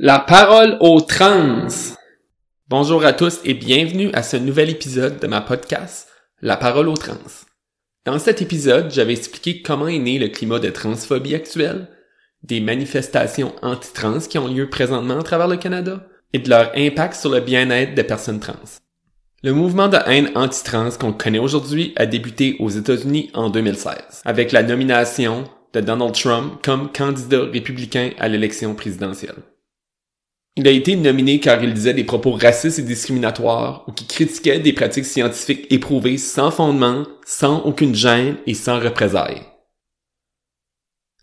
La parole aux trans. Bonjour à tous et bienvenue à ce nouvel épisode de ma podcast, La parole aux trans. Dans cet épisode, j'avais expliqué comment est né le climat de transphobie actuel, des manifestations anti-trans qui ont lieu présentement à travers le Canada et de leur impact sur le bien-être des personnes trans. Le mouvement de haine anti-trans qu'on connaît aujourd'hui a débuté aux États-Unis en 2016, avec la nomination de Donald Trump comme candidat républicain à l'élection présidentielle. Il a été nominé car il disait des propos racistes et discriminatoires ou qui critiquait des pratiques scientifiques éprouvées sans fondement, sans aucune gêne et sans représailles.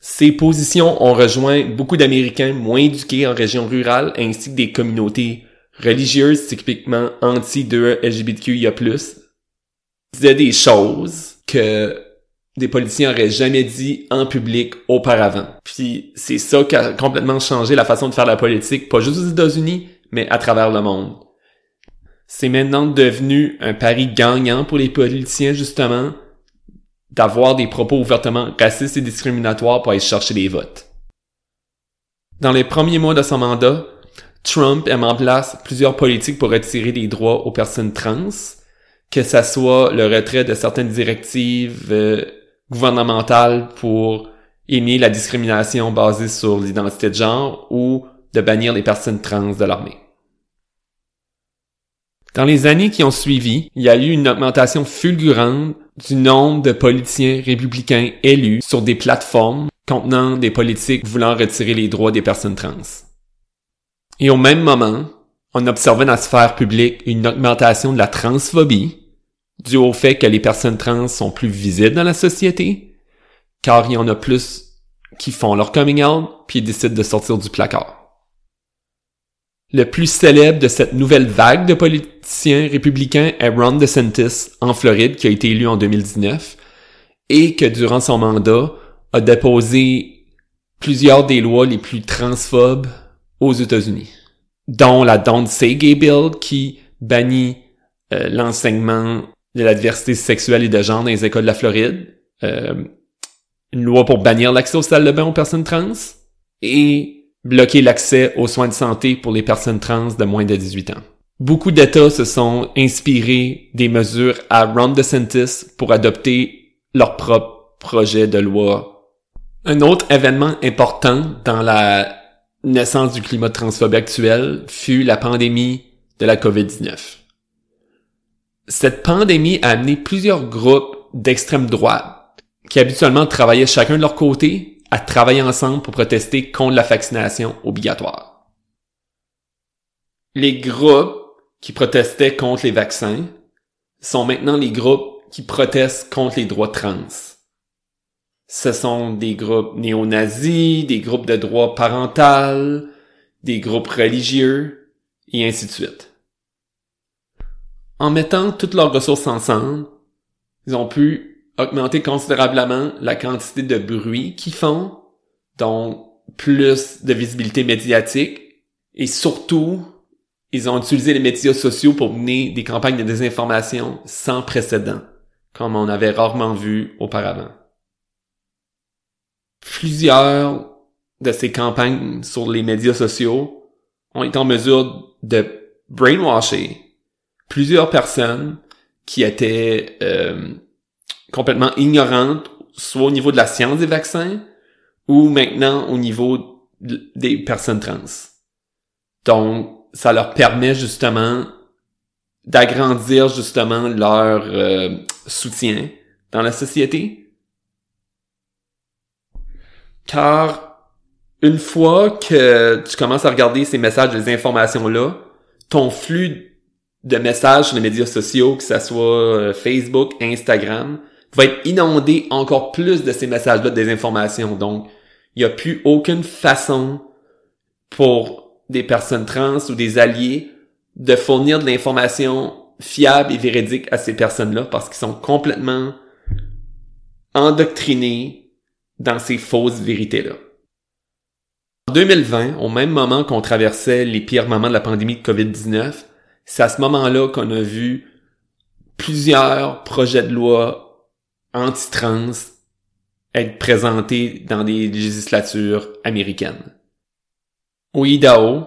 Ces positions ont rejoint beaucoup d'Américains moins éduqués en région rurale ainsi que des communautés religieuses typiquement anti-2 plus disaient des choses que des politiciens auraient jamais dit en public auparavant. Puis c'est ça qui a complètement changé la façon de faire la politique, pas juste aux États-Unis, mais à travers le monde. C'est maintenant devenu un pari gagnant pour les politiciens, justement, d'avoir des propos ouvertement racistes et discriminatoires pour aller chercher des votes. Dans les premiers mois de son mandat, Trump a mis en place plusieurs politiques pour retirer des droits aux personnes trans, que ça soit le retrait de certaines directives euh, gouvernementale pour aimer la discrimination basée sur l'identité de genre ou de bannir les personnes trans de l'armée. Dans les années qui ont suivi, il y a eu une augmentation fulgurante du nombre de politiciens républicains élus sur des plateformes contenant des politiques voulant retirer les droits des personnes trans. Et au même moment, on observait dans la sphère publique une augmentation de la transphobie, dû au fait que les personnes trans sont plus visibles dans la société, car il y en a plus qui font leur coming out puis décident de sortir du placard. Le plus célèbre de cette nouvelle vague de politiciens républicains est Ron DeSantis en Floride qui a été élu en 2019 et que durant son mandat a déposé plusieurs des lois les plus transphobes aux États-Unis, dont la Don't Say Gay Bill qui bannit euh, l'enseignement de la diversité sexuelle et de genre dans les écoles de la Floride, euh, une loi pour bannir l'accès aux salles de bain aux personnes trans et bloquer l'accès aux soins de santé pour les personnes trans de moins de 18 ans. Beaucoup d'États se sont inspirés des mesures à Ron DeSantis pour adopter leur propre projet de loi. Un autre événement important dans la naissance du climat transphobie actuel fut la pandémie de la COVID-19 cette pandémie a amené plusieurs groupes d'extrême droite qui habituellement travaillaient chacun de leur côté à travailler ensemble pour protester contre la vaccination obligatoire. Les groupes qui protestaient contre les vaccins sont maintenant les groupes qui protestent contre les droits trans. Ce sont des groupes néo-nazis, des groupes de droits parental, des groupes religieux, et ainsi de suite en mettant toutes leurs ressources ensemble, ils ont pu augmenter considérablement la quantité de bruit qu'ils font, donc plus de visibilité médiatique, et surtout, ils ont utilisé les médias sociaux pour mener des campagnes de désinformation sans précédent, comme on avait rarement vu auparavant. Plusieurs de ces campagnes sur les médias sociaux ont été en mesure de brainwasher plusieurs personnes qui étaient euh, complètement ignorantes, soit au niveau de la science des vaccins, ou maintenant au niveau des personnes trans. Donc, ça leur permet justement d'agrandir justement leur euh, soutien dans la société. Car une fois que tu commences à regarder ces messages, des informations-là, ton flux de messages sur les médias sociaux, que ce soit euh, Facebook, Instagram, va être inondé encore plus de ces messages-là, des informations. Donc, il n'y a plus aucune façon pour des personnes trans ou des alliés de fournir de l'information fiable et véridique à ces personnes-là parce qu'ils sont complètement endoctrinés dans ces fausses vérités-là. En 2020, au même moment qu'on traversait les pires moments de la pandémie de COVID-19, c'est à ce moment-là qu'on a vu plusieurs projets de loi anti-trans être présentés dans des législatures américaines. Au Idaho,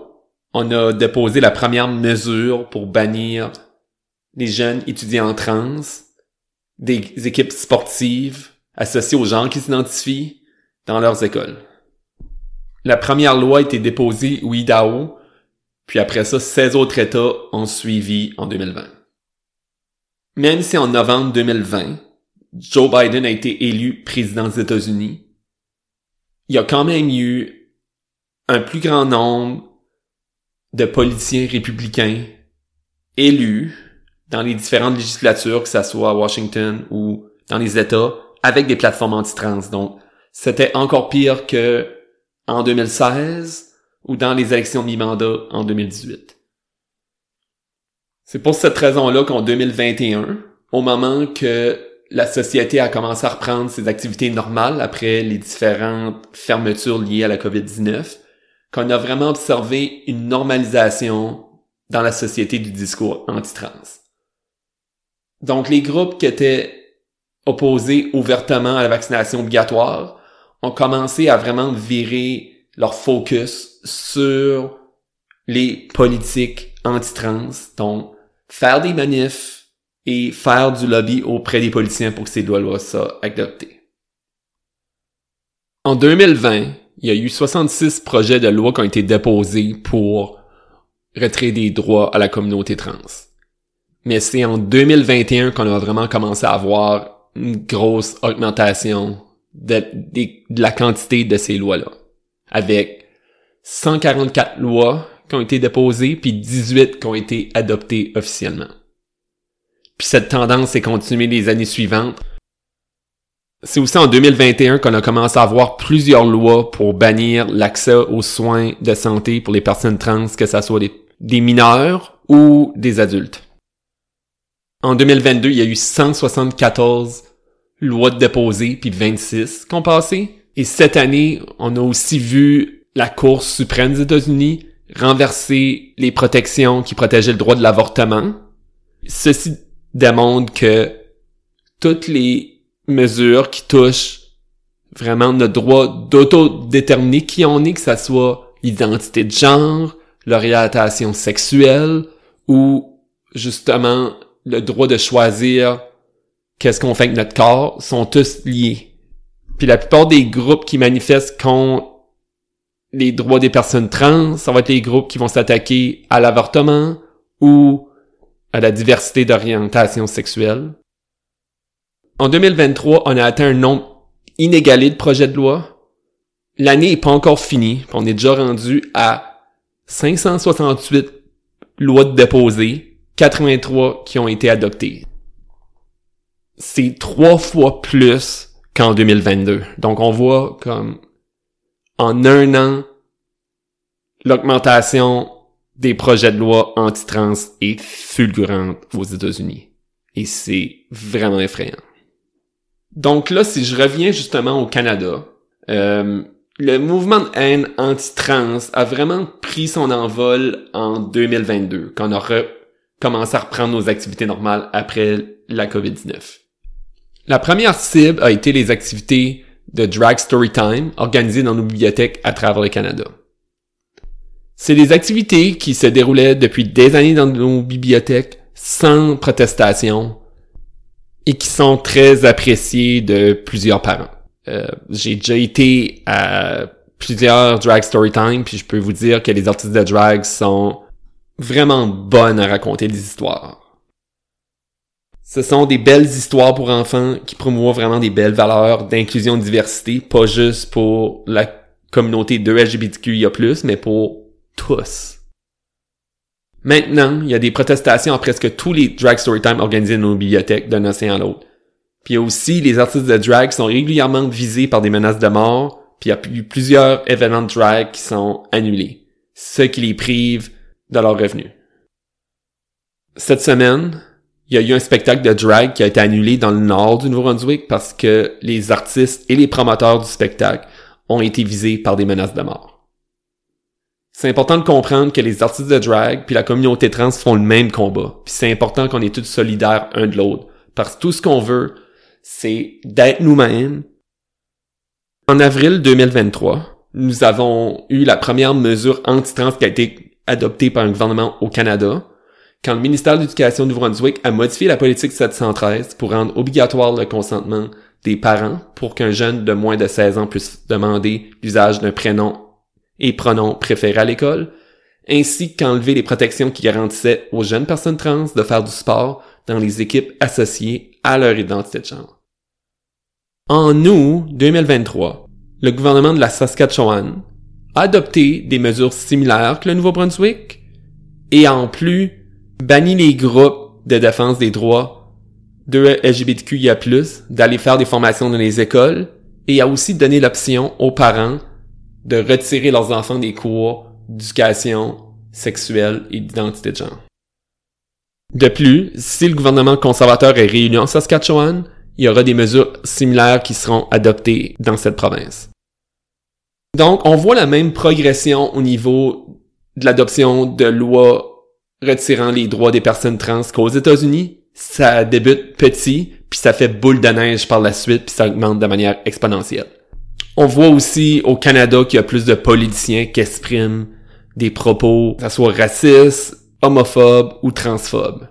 on a déposé la première mesure pour bannir les jeunes étudiants trans des équipes sportives associées aux gens qui s'identifient dans leurs écoles. La première loi a été déposée au Idaho, puis après ça, 16 autres États ont suivi en 2020. Même si en novembre 2020, Joe Biden a été élu président des États-Unis, il y a quand même eu un plus grand nombre de politiciens républicains élus dans les différentes législatures, que ça soit à Washington ou dans les États, avec des plateformes anti-trans. Donc, c'était encore pire que en 2016 ou dans les élections de mi-mandat en 2018. C'est pour cette raison-là qu'en 2021, au moment que la société a commencé à reprendre ses activités normales après les différentes fermetures liées à la COVID-19, qu'on a vraiment observé une normalisation dans la société du discours anti-trans. Donc les groupes qui étaient opposés ouvertement à la vaccination obligatoire ont commencé à vraiment virer leur focus sur les politiques anti-trans, donc faire des manifs et faire du lobby auprès des politiciens pour que ces lois-là soient adoptées. En 2020, il y a eu 66 projets de loi qui ont été déposés pour retirer des droits à la communauté trans. Mais c'est en 2021 qu'on a vraiment commencé à avoir une grosse augmentation de, la quantité de ces lois-là. Avec 144 lois qui ont été déposées, puis 18 qui ont été adoptées officiellement. Puis cette tendance s'est continuée les années suivantes. C'est aussi en 2021 qu'on a commencé à avoir plusieurs lois pour bannir l'accès aux soins de santé pour les personnes trans, que ce soit des mineurs ou des adultes. En 2022, il y a eu 174 lois déposées, puis 26 qui ont passé. Et cette année, on a aussi vu la Cour suprême des États-Unis renverser les protections qui protégeaient le droit de l'avortement. Ceci démontre que toutes les mesures qui touchent vraiment notre droit d'autodéterminer qui on est, que ce soit l'identité de genre, l'orientation sexuelle ou justement le droit de choisir qu'est-ce qu'on fait avec notre corps sont tous liés. Puis la plupart des groupes qui manifestent contre les droits des personnes trans, ça va être les groupes qui vont s'attaquer à l'avortement ou à la diversité d'orientation sexuelle. En 2023, on a atteint un nombre inégalé de projets de loi. L'année est pas encore finie, on est déjà rendu à 568 lois déposées 83 qui ont été adoptés. C'est trois fois plus qu'en 2022. Donc on voit comme en un an, l'augmentation des projets de loi anti-trans est fulgurante aux États-Unis. Et c'est vraiment effrayant. Donc là, si je reviens justement au Canada, euh, le mouvement de haine anti-trans a vraiment pris son envol en 2022, quand on a commencer à reprendre nos activités normales après la COVID-19. La première cible a été les activités de Drag Storytime organisées dans nos bibliothèques à travers le Canada. C'est des activités qui se déroulaient depuis des années dans nos bibliothèques sans protestation et qui sont très appréciées de plusieurs parents. Euh, j'ai déjà été à plusieurs drag storytime puis je peux vous dire que les artistes de drag sont vraiment bonne à raconter des histoires. Ce sont des belles histoires pour enfants qui promouvent vraiment des belles valeurs d'inclusion et de diversité, pas juste pour la communauté de LGBTQIA+, mais pour tous. Maintenant, il y a des protestations à presque tous les drag storytime organisés dans nos bibliothèques d'un océan à l'autre. Puis aussi les artistes de drag sont régulièrement visés par des menaces de mort, puis il y a eu plusieurs événements de drag qui sont annulés, ce qui les prive de leurs revenus. Cette semaine, il y a eu un spectacle de drag qui a été annulé dans le nord du Nouveau-Brunswick parce que les artistes et les promoteurs du spectacle ont été visés par des menaces de mort. C'est important de comprendre que les artistes de drag puis la communauté trans font le même combat. Puis c'est important qu'on est tous solidaires un de l'autre. Parce que tout ce qu'on veut, c'est d'être nous-mêmes. En avril 2023, nous avons eu la première mesure anti-trans qui a été adoptée par un gouvernement au Canada, quand le ministère de l'Éducation du Nouveau-Brunswick a modifié la politique 713 pour rendre obligatoire le consentement des parents pour qu'un jeune de moins de 16 ans puisse demander l'usage d'un prénom et pronom préféré à l'école, ainsi qu'enlever les protections qui garantissaient aux jeunes personnes trans de faire du sport dans les équipes associées à leur identité de genre. En août 2023, le gouvernement de la Saskatchewan a adopté des mesures similaires que le Nouveau-Brunswick et en plus banni les groupes de défense des droits de LGBTQIA+, d'aller faire des formations dans les écoles et a aussi donné l'option aux parents de retirer leurs enfants des cours d'éducation sexuelle et d'identité de genre. De plus, si le gouvernement conservateur est réuni en Saskatchewan, il y aura des mesures similaires qui seront adoptées dans cette province. Donc, on voit la même progression au niveau de l'adoption de lois retirant les droits des personnes trans qu'aux États-Unis. Ça débute petit, puis ça fait boule de neige par la suite, puis ça augmente de manière exponentielle. On voit aussi au Canada qu'il y a plus de politiciens qui expriment des propos, que ce soit racistes, homophobes ou transphobes.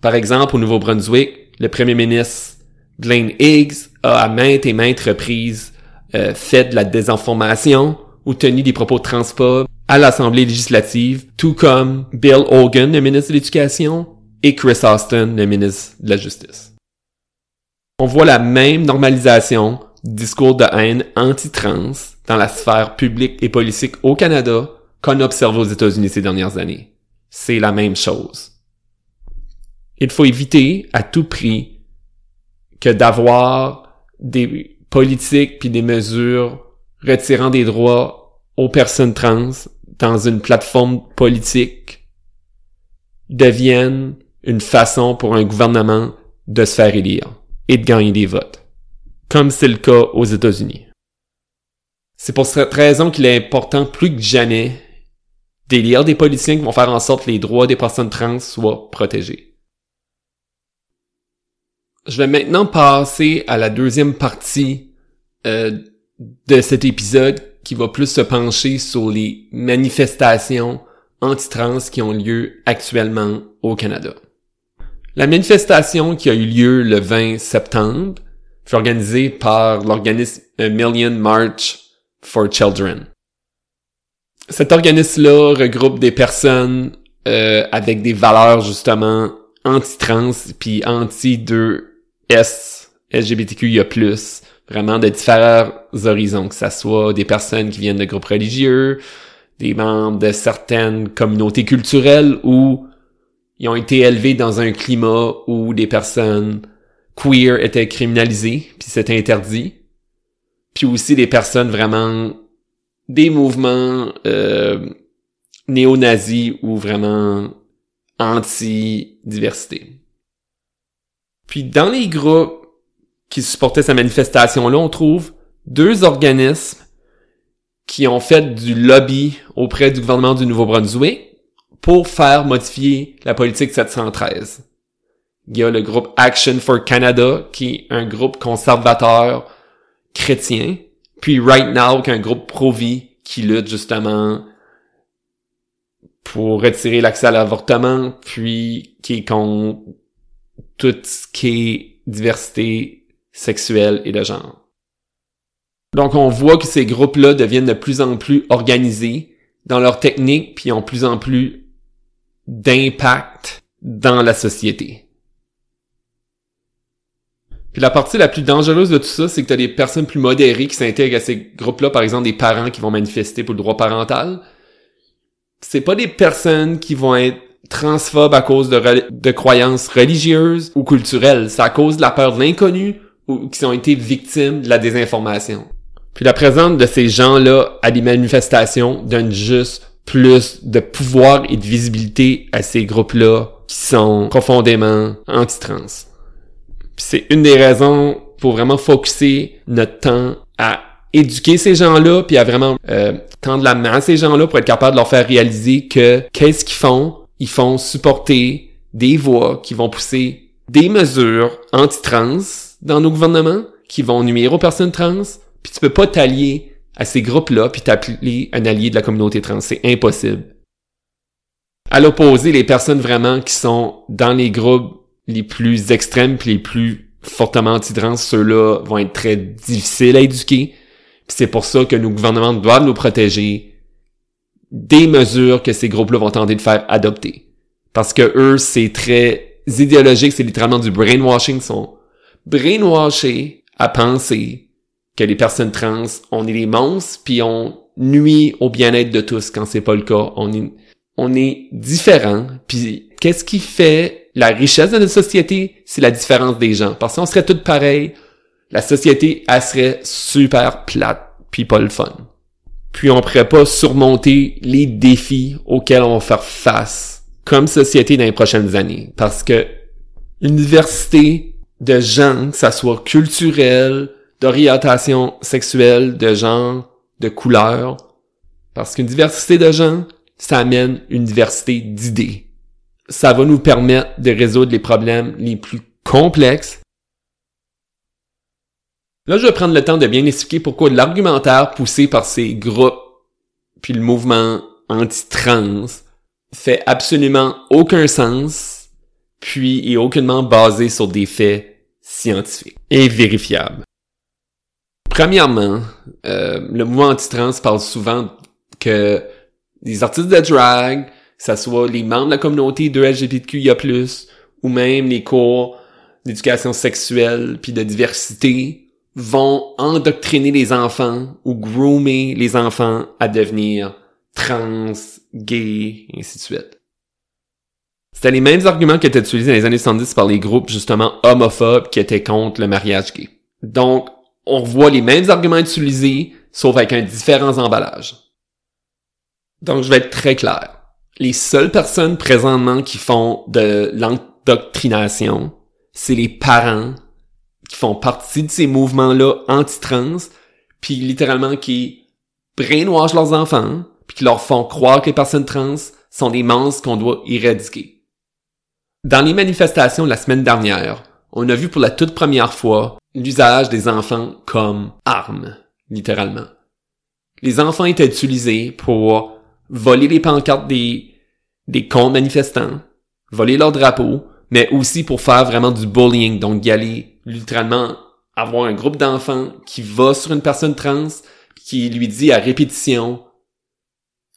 Par exemple, au Nouveau-Brunswick, le premier ministre Glenn Higgs a à maintes et maintes reprises euh, fait de la désinformation ou tenu des propos transphobes à l'Assemblée législative, tout comme Bill Hogan, le ministre de l'Éducation, et Chris Austin, le ministre de la Justice. On voit la même normalisation discours de haine anti-trans dans la sphère publique et politique au Canada qu'on observe aux États-Unis ces dernières années. C'est la même chose. Il faut éviter à tout prix que d'avoir des politiques puis des mesures retirant des droits aux personnes trans dans une plateforme politique deviennent une façon pour un gouvernement de se faire élire et de gagner des votes comme c'est le cas aux États-Unis. C'est pour cette raison qu'il est important plus que jamais d'élire des politiciens qui vont faire en sorte que les droits des personnes trans soient protégés. Je vais maintenant passer à la deuxième partie euh, de cet épisode qui va plus se pencher sur les manifestations anti-trans qui ont lieu actuellement au Canada. La manifestation qui a eu lieu le 20 septembre fut organisé par l'organisme Million March for Children. Cet organisme-là regroupe des personnes euh, avec des valeurs justement anti-trans puis anti-2S LGBTQIA+, vraiment de différents horizons, que ça soit des personnes qui viennent de groupes religieux, des membres de certaines communautés culturelles ou ils ont été élevés dans un climat où des personnes queer était criminalisé, puis c'était interdit. Puis aussi des personnes vraiment des mouvements euh, néo-nazis ou vraiment anti-diversité. Puis dans les groupes qui supportaient sa manifestation-là, on trouve deux organismes qui ont fait du lobby auprès du gouvernement du Nouveau-Brunswick pour faire modifier la politique 713. Il y a le groupe Action for Canada, qui est un groupe conservateur chrétien. Puis Right Now, qui est un groupe pro-vie qui lutte justement pour retirer l'accès à l'avortement, puis qui est contre tout ce qui est diversité sexuelle et de genre. Donc on voit que ces groupes-là deviennent de plus en plus organisés dans leur technique, puis ont plus en plus d'impact dans la société. Puis la partie la plus dangereuse de tout ça, c'est que t'as des personnes plus modérées qui s'intègrent à ces groupes-là, par exemple des parents qui vont manifester pour le droit parental. C'est pas des personnes qui vont être transphobes à cause de, de croyances religieuses ou culturelles. C'est à cause de la peur de l'inconnu ou qui ont été victimes de la désinformation. Puis la présence de ces gens-là à des manifestations donne juste plus de pouvoir et de visibilité à ces groupes-là qui sont profondément anti-trans c'est une des raisons pour vraiment focuser notre temps à éduquer ces gens-là, puis à vraiment euh, tendre la main à ces gens-là pour être capable de leur faire réaliser que qu'est-ce qu'ils font? Ils font supporter des voix qui vont pousser des mesures anti-trans dans nos gouvernements, qui vont nuire aux personnes trans, puis tu peux pas t'allier à ces groupes-là puis t'appeler un allié de la communauté trans. C'est impossible. À l'opposé, les personnes vraiment qui sont dans les groupes les plus extrêmes puis les plus fortement anti-trans, ceux-là vont être très difficiles à éduquer. c'est pour ça que nos gouvernements doivent nous protéger des mesures que ces groupes-là vont tenter de faire adopter. Parce que eux, c'est très idéologique, c'est littéralement du brainwashing, sont brainwashés à penser que les personnes trans, on est des monstres, puis on nuit au bien-être de tous quand c'est pas le cas. On est, on différent, puis qu'est-ce qui fait la richesse de notre société? C'est la différence des gens. Parce qu'on serait tous pareils, la société, elle serait super plate, puis pas le fun. Puis on pourrait pas surmonter les défis auxquels on va faire face comme société dans les prochaines années. Parce que une diversité de gens, que ça soit culturel, d'orientation sexuelle, de genre, de couleur, parce qu'une diversité de gens, ça amène une diversité d'idées. Ça va nous permettre de résoudre les problèmes les plus complexes. Là, je vais prendre le temps de bien expliquer pourquoi l'argumentaire poussé par ces groupes puis le mouvement anti-trans fait absolument aucun sens, puis est aucunement basé sur des faits scientifiques et vérifiables. Premièrement, euh, le mouvement anti-trans parle souvent que des artistes de drag, que ce soit les membres de la communauté de LGBTQIA+, ou même les cours d'éducation sexuelle puis de diversité, vont endoctriner les enfants ou groomer les enfants à devenir trans, gay, et ainsi de suite. C'était les mêmes arguments qui étaient utilisés dans les années 70 par les groupes justement homophobes qui étaient contre le mariage gay. Donc, on voit les mêmes arguments utilisés, sauf avec un différent emballage. Donc, je vais être très clair. Les seules personnes présentement qui font de l'endoctrination, c'est les parents qui font partie de ces mouvements-là anti-trans, puis littéralement qui brainwash leurs enfants, puis qui leur font croire que les personnes trans sont des monstres qu'on doit éradiquer. Dans les manifestations la semaine dernière, on a vu pour la toute première fois l'usage des enfants comme armes, littéralement. Les enfants étaient utilisés pour voler les pancartes des, des comptes manifestants, voler leurs drapeaux, mais aussi pour faire vraiment du bullying, donc y aller littéralement avoir un groupe d'enfants qui va sur une personne trans, qui lui dit à répétition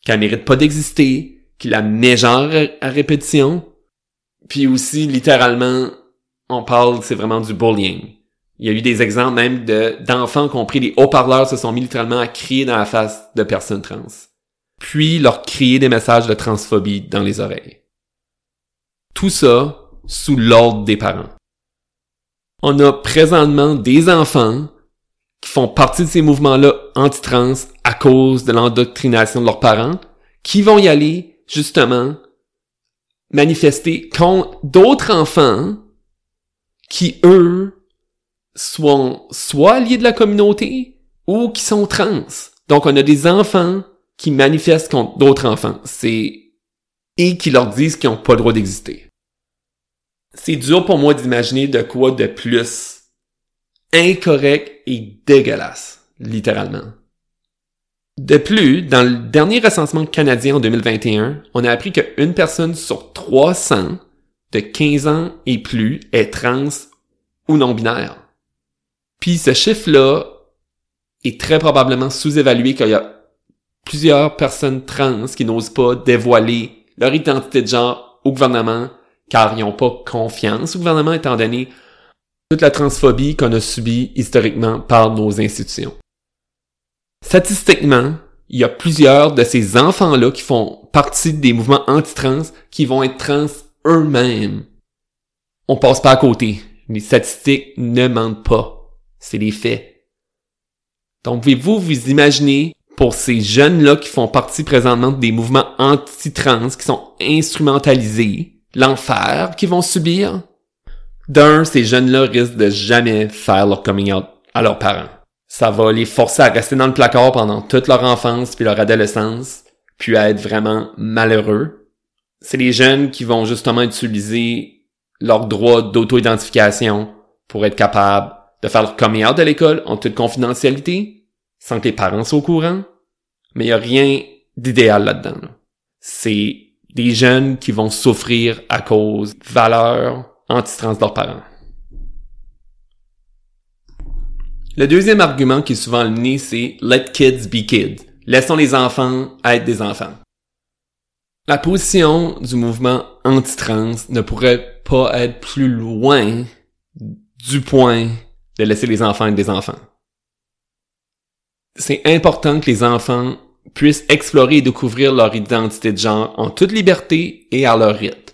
qu'elle mérite pas d'exister, qu'il la met genre à répétition, puis aussi littéralement on parle, c'est vraiment du bullying. Il y a eu des exemples même de d'enfants qui ont pris des haut-parleurs, se sont mis littéralement à crier dans la face de personnes trans. Puis leur crier des messages de transphobie dans les oreilles. Tout ça sous l'ordre des parents. On a présentement des enfants qui font partie de ces mouvements-là anti-trans à cause de l'endoctrination de leurs parents, qui vont y aller, justement, manifester contre d'autres enfants qui, eux, sont soit alliés de la communauté ou qui sont trans. Donc, on a des enfants qui manifestent contre d'autres enfants. C'est, et qui leur disent qu'ils n'ont pas le droit d'exister c'est dur pour moi d'imaginer de quoi de plus incorrect et dégueulasse, littéralement. De plus, dans le dernier recensement canadien en 2021, on a appris qu'une personne sur 300 de 15 ans et plus est trans ou non-binaire. Puis ce chiffre-là est très probablement sous-évalué qu'il y a plusieurs personnes trans qui n'osent pas dévoiler leur identité de genre au gouvernement car ils n'ont pas confiance au gouvernement étant donné toute la transphobie qu'on a subie historiquement par nos institutions. Statistiquement, il y a plusieurs de ces enfants-là qui font partie des mouvements anti-trans qui vont être trans eux-mêmes. On passe pas à côté. Les statistiques ne mentent pas. C'est les faits. Donc, pouvez-vous vous imaginer pour ces jeunes-là qui font partie présentement des mouvements anti-trans qui sont instrumentalisés, l'enfer qu'ils vont subir? D'un, ces jeunes-là risquent de jamais faire leur coming out à leurs parents. Ça va les forcer à rester dans le placard pendant toute leur enfance puis leur adolescence, puis à être vraiment malheureux. C'est les jeunes qui vont justement utiliser leur droit d'auto-identification pour être capables de faire leur coming out à l'école en toute confidentialité. sans que les parents soient au courant, mais il n'y a rien d'idéal là-dedans. C'est des jeunes qui vont souffrir à cause de valeurs anti-trans leurs parents. Le deuxième argument qui est souvent le c'est Let kids be kids. Laissons les enfants être des enfants. La position du mouvement anti-trans ne pourrait pas être plus loin du point de laisser les enfants être des enfants. C'est important que les enfants puissent explorer et découvrir leur identité de genre en toute liberté et à leur rythme.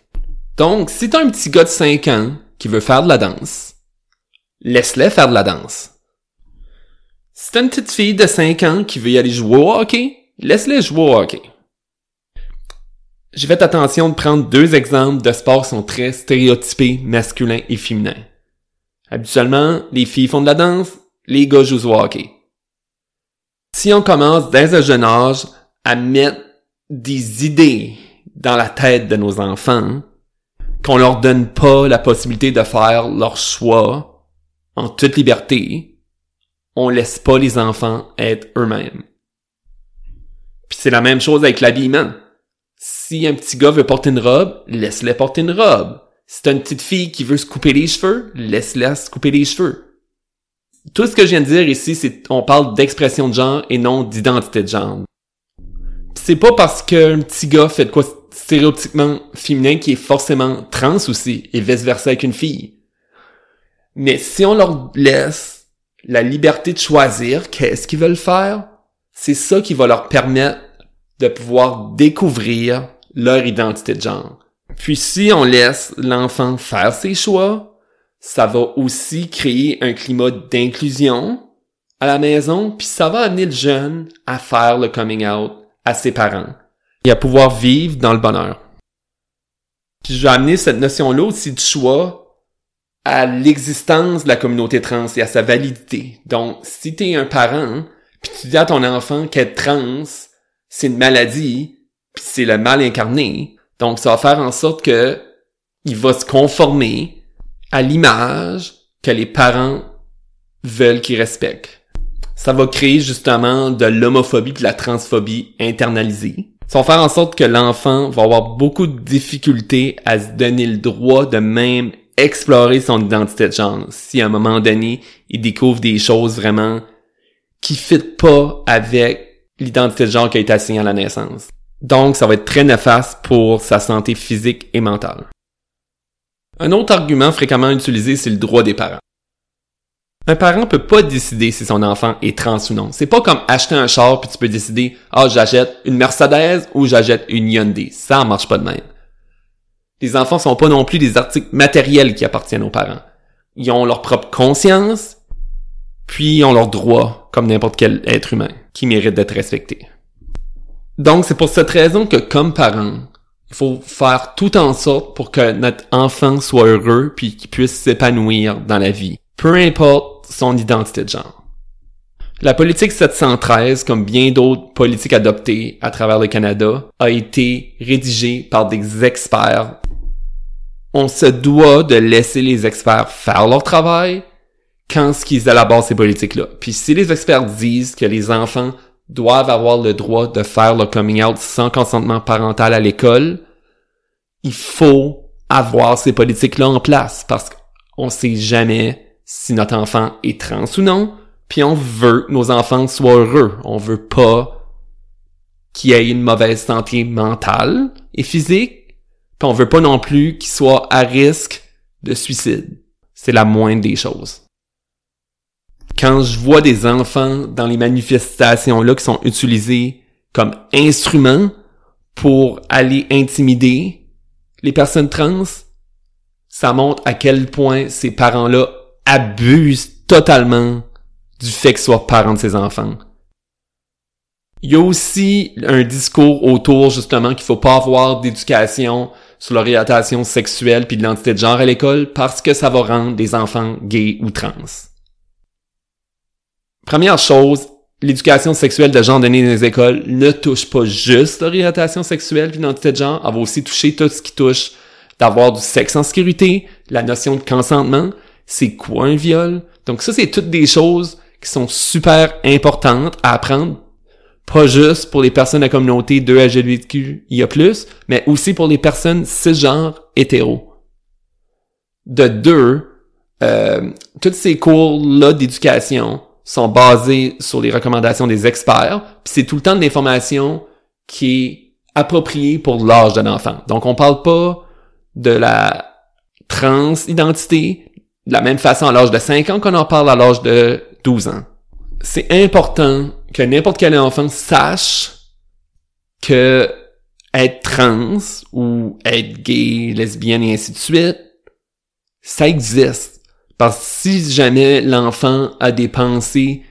Donc, si t'as un petit gars de 5 ans qui veut faire de la danse, laisse-les faire de la danse. Si t'as une petite fille de 5 ans qui veut y aller jouer au hockey, laisse-les jouer au hockey. J'ai fait attention de prendre deux exemples de sports qui sont très stéréotypés masculins et féminins. Habituellement, les filles font de la danse, les gars jouent au hockey. Si on commence dès un jeune âge à mettre des idées dans la tête de nos enfants, qu'on leur donne pas la possibilité de faire leur choix en toute liberté, on laisse pas les enfants être eux-mêmes. Puis c'est la même chose avec l'habillement. Si un petit gars veut porter une robe, laisse-le porter une robe. Si t'as une petite fille qui veut se couper les cheveux, laisse-la se couper les cheveux. Tout ce que je viens de dire ici, c'est on parle d'expression de genre et non d'identité de genre. C'est pas parce qu'un petit gars fait de quoi stéréotypiquement féminin qui est forcément trans aussi et vice-versa avec une fille. Mais si on leur laisse la liberté de choisir qu'est-ce qu'ils veulent faire, c'est ça qui va leur permettre de pouvoir découvrir leur identité de genre. Puis si on laisse l'enfant faire ses choix, ça va aussi créer un climat d'inclusion à la maison, puis ça va amener le jeune à faire le coming out à ses parents et à pouvoir vivre dans le bonheur. Puis je vais amener cette notion-là aussi de choix à l'existence de la communauté trans et à sa validité. Donc, si t'es un parent, puis tu dis à ton enfant qu'être trans, c'est une maladie, puis c'est le mal incarné, donc ça va faire en sorte que il va se conformer à l'image que les parents veulent qu'il respecte. Ça va créer justement de l'homophobie et de la transphobie internalisée. Ça va faire en sorte que l'enfant va avoir beaucoup de difficultés à se donner le droit de même explorer son identité de genre. Si à un moment donné, il découvre des choses vraiment qui fit pas avec l'identité de genre qui a été assignée à la naissance. Donc, ça va être très néfaste pour sa santé physique et mentale. Un autre argument fréquemment utilisé, c'est le droit des parents. Un parent peut pas décider si son enfant est trans ou non. C'est pas comme acheter un char puis tu peux décider, ah, j'achète une Mercedes ou j'achète une Hyundai. Ça marche pas de même. Les enfants sont pas non plus des articles matériels qui appartiennent aux parents. Ils ont leur propre conscience, puis ils ont leurs droits, comme n'importe quel être humain, qui mérite d'être respecté. Donc, c'est pour cette raison que, comme parents, il faut faire tout en sorte pour que notre enfant soit heureux puis qu'il puisse s'épanouir dans la vie. Peu importe son identité de genre. La politique 713, comme bien d'autres politiques adoptées à travers le Canada, a été rédigée par des experts. On se doit de laisser les experts faire leur travail quand ce qu'ils élaborent ces politiques-là. Puis si les experts disent que les enfants doivent avoir le droit de faire le coming out sans consentement parental à l'école, il faut avoir ces politiques-là en place parce qu'on sait jamais si notre enfant est trans ou non, puis on veut que nos enfants soient heureux. On veut pas qu'il ait une mauvaise santé mentale et physique, puis on veut pas non plus qu'il soit à risque de suicide. C'est la moindre des choses quand je vois des enfants dans les manifestations-là qui sont utilisés comme instruments pour aller intimider les personnes trans, ça montre à quel point ces parents-là abusent totalement du fait qu'ils soient parents de ces enfants. Il y a aussi un discours autour justement qu'il faut pas avoir d'éducation sur l'orientation sexuelle puis de l'identité de genre à l'école parce que ça va rendre des enfants gays ou trans. Première chose, l'éducation sexuelle de genre donnée dans les écoles ne touche pas juste l'orientation sexuelle et l'identité de genre, elle va aussi toucher tout ce qui touche d'avoir du sexe en sécurité, la notion de consentement, c'est quoi un viol? Donc ça, c'est toutes des choses qui sont super importantes à apprendre, pas juste pour les personnes de la communauté 2 plus, mais aussi pour les personnes cisgenres hétéros. De deux, euh, tous ces cours-là d'éducation sont basés sur les recommandations des experts, puis c'est tout le temps de l'information qui est appropriée pour l'âge d'un enfant. Donc on parle pas de la transidentité de la même façon à l'âge de 5 ans qu'on en parle à l'âge de 12 ans. C'est important que n'importe quel enfant sache que être trans ou être gay, lesbienne et ainsi de suite, ça existe. Parce que si jamais l'enfant a des pensées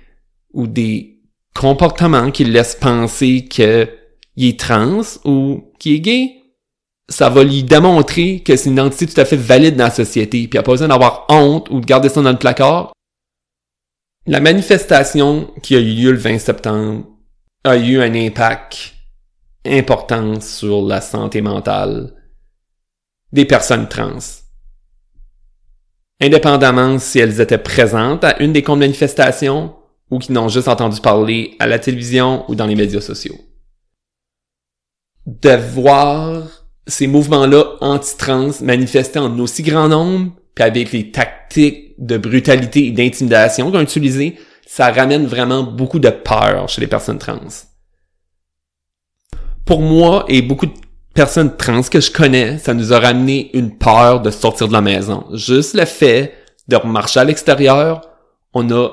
ou des comportements qui le laissent penser qu'il est trans ou qu'il est gay, ça va lui démontrer que c'est une identité tout à fait valide dans la société, puis il a pas besoin d'avoir honte ou de garder ça dans le placard. La manifestation qui a eu lieu le 20 septembre a eu un impact important sur la santé mentale des personnes trans. Indépendamment si elles étaient présentes à une des manifestations ou qui n'ont juste entendu parler à la télévision ou dans les médias sociaux. De voir ces mouvements-là anti-trans manifestaient en aussi grand nombre, puis avec les tactiques de brutalité et d'intimidation qu'ils ont utilisées, ça ramène vraiment beaucoup de peur chez les personnes trans. Pour moi et beaucoup de personnes trans que je connais, ça nous a ramené une peur de sortir de la maison. Juste le fait de marcher à l'extérieur, on a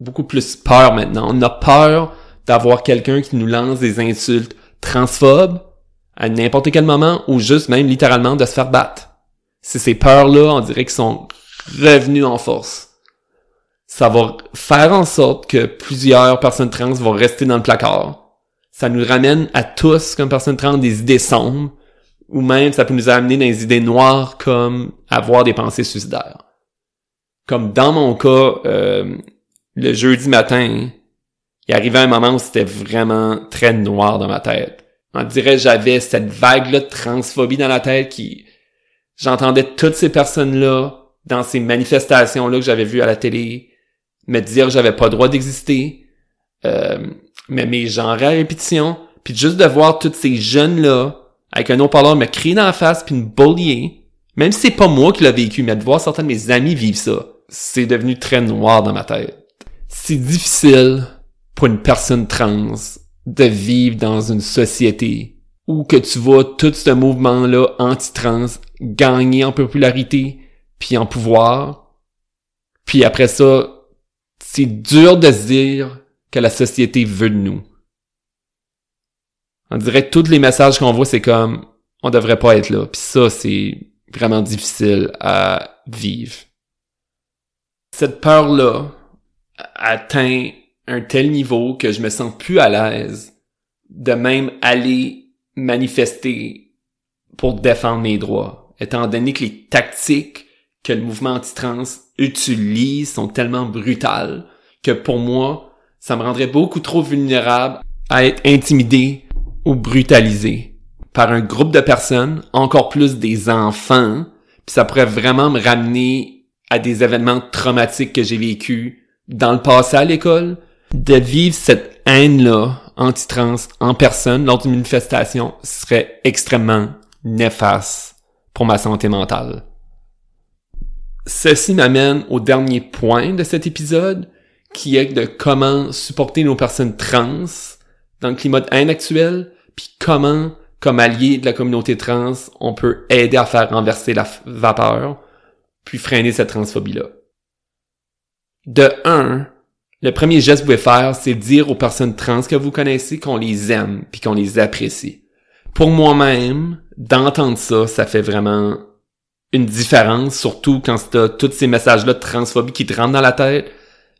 beaucoup plus peur maintenant. On a peur d'avoir quelqu'un qui nous lance des insultes transphobes, à n'importe quel moment ou juste même littéralement de se faire battre. C'est ces peurs-là, on dirait qu'ils sont revenus en force. Ça va faire en sorte que plusieurs personnes trans vont rester dans le placard. Ça nous ramène à tous, comme personnes trans, des idées sombres, ou même ça peut nous amener dans des idées noires comme avoir des pensées suicidaires. Comme dans mon cas, euh, le jeudi matin, il arrivait un moment où c'était vraiment très noir dans ma tête on dirait j'avais cette vague-là de transphobie dans la tête qui... J'entendais toutes ces personnes-là dans ces manifestations-là que j'avais vues à la télé me dire que j'avais pas le droit d'exister, euh, mais mes à répétition, puis juste de voir tous ces jeunes-là avec un haut-parleur me crier dans la face puis me bullier, même si c'est pas moi qui l'ai vécu, mais de voir certains de mes amis vivre ça, c'est devenu très noir dans ma tête. C'est difficile pour une personne trans de vivre dans une société où que tu vois tout ce mouvement-là anti-trans gagner en popularité puis en pouvoir. Puis après ça, c'est dur de se dire que la société veut de nous. On dirait que tous les messages qu'on voit, c'est comme on devrait pas être là. Puis ça, c'est vraiment difficile à vivre. Cette peur-là atteint un tel niveau que je me sens plus à l'aise de même aller manifester pour défendre mes droits, étant donné que les tactiques que le mouvement anti-trans utilise sont tellement brutales que pour moi, ça me rendrait beaucoup trop vulnérable à être intimidé ou brutalisé par un groupe de personnes, encore plus des enfants, puis ça pourrait vraiment me ramener à des événements traumatiques que j'ai vécus dans le passé à l'école, de vivre cette haine-là anti-trans en personne lors d'une manifestation serait extrêmement néfaste pour ma santé mentale. Ceci m'amène au dernier point de cet épisode, qui est de comment supporter nos personnes trans dans le climat de haine actuel, puis comment, comme allié de la communauté trans, on peut aider à faire renverser la vapeur, puis freiner cette transphobie-là. De un, le premier geste que vous pouvez faire, c'est dire aux personnes trans que vous connaissez qu'on les aime puis qu'on les apprécie. Pour moi-même, d'entendre ça, ça fait vraiment une différence, surtout quand t'as tous ces messages-là de transphobie qui te rentrent dans la tête,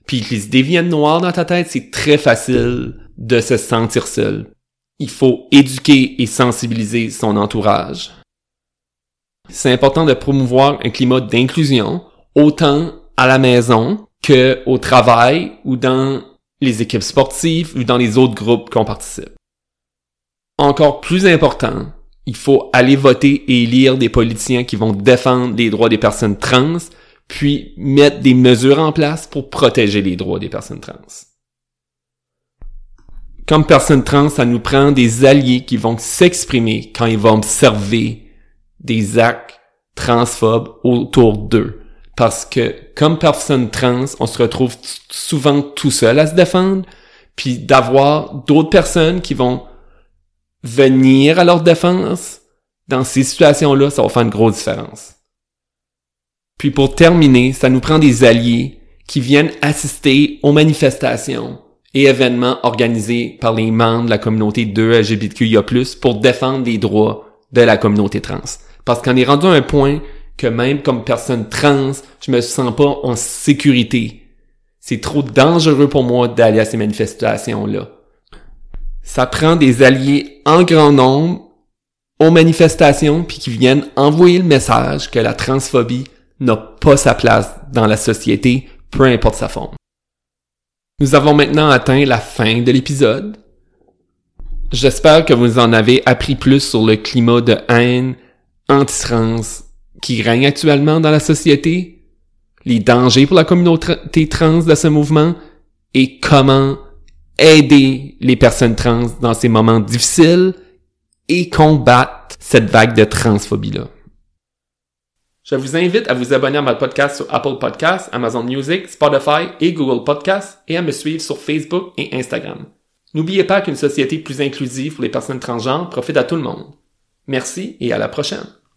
puis qui se deviennent noirs dans ta tête, c'est très facile de se sentir seul. Il faut éduquer et sensibiliser son entourage. C'est important de promouvoir un climat d'inclusion, autant à la maison que au travail ou dans les équipes sportives ou dans les autres groupes qu'on participe. Encore plus important, il faut aller voter et élire des politiciens qui vont défendre les droits des personnes trans, puis mettre des mesures en place pour protéger les droits des personnes trans. Comme personnes trans, ça nous prend des alliés qui vont s'exprimer quand ils vont observer des actes transphobes autour d'eux. Parce que comme personne trans, on se retrouve souvent tout seul à se défendre, puis d'avoir d'autres personnes qui vont venir à leur défense, dans ces situations-là, ça va faire une grosse différence. Puis pour terminer, ça nous prend des alliés qui viennent assister aux manifestations et événements organisés par les membres de la communauté 2 LGBTQIA+, pour défendre les droits de la communauté trans. Parce qu'on est rendu à un point que même comme personne trans, je me sens pas en sécurité. C'est trop dangereux pour moi d'aller à ces manifestations-là. Ça prend des alliés en grand nombre aux manifestations puis qui viennent envoyer le message que la transphobie n'a pas sa place dans la société, peu importe sa forme. Nous avons maintenant atteint la fin de l'épisode. J'espère que vous en avez appris plus sur le climat de haine anti-trans qui règne actuellement dans la société, les dangers pour la communauté trans de ce mouvement et comment aider les personnes trans dans ces moments difficiles et combattre cette vague de transphobie-là. Je vous invite à vous abonner à mon podcast sur Apple Podcasts, Amazon Music, Spotify et Google Podcasts et à me suivre sur Facebook et Instagram. N'oubliez pas qu'une société plus inclusive pour les personnes transgenres profite à tout le monde. Merci et à la prochaine.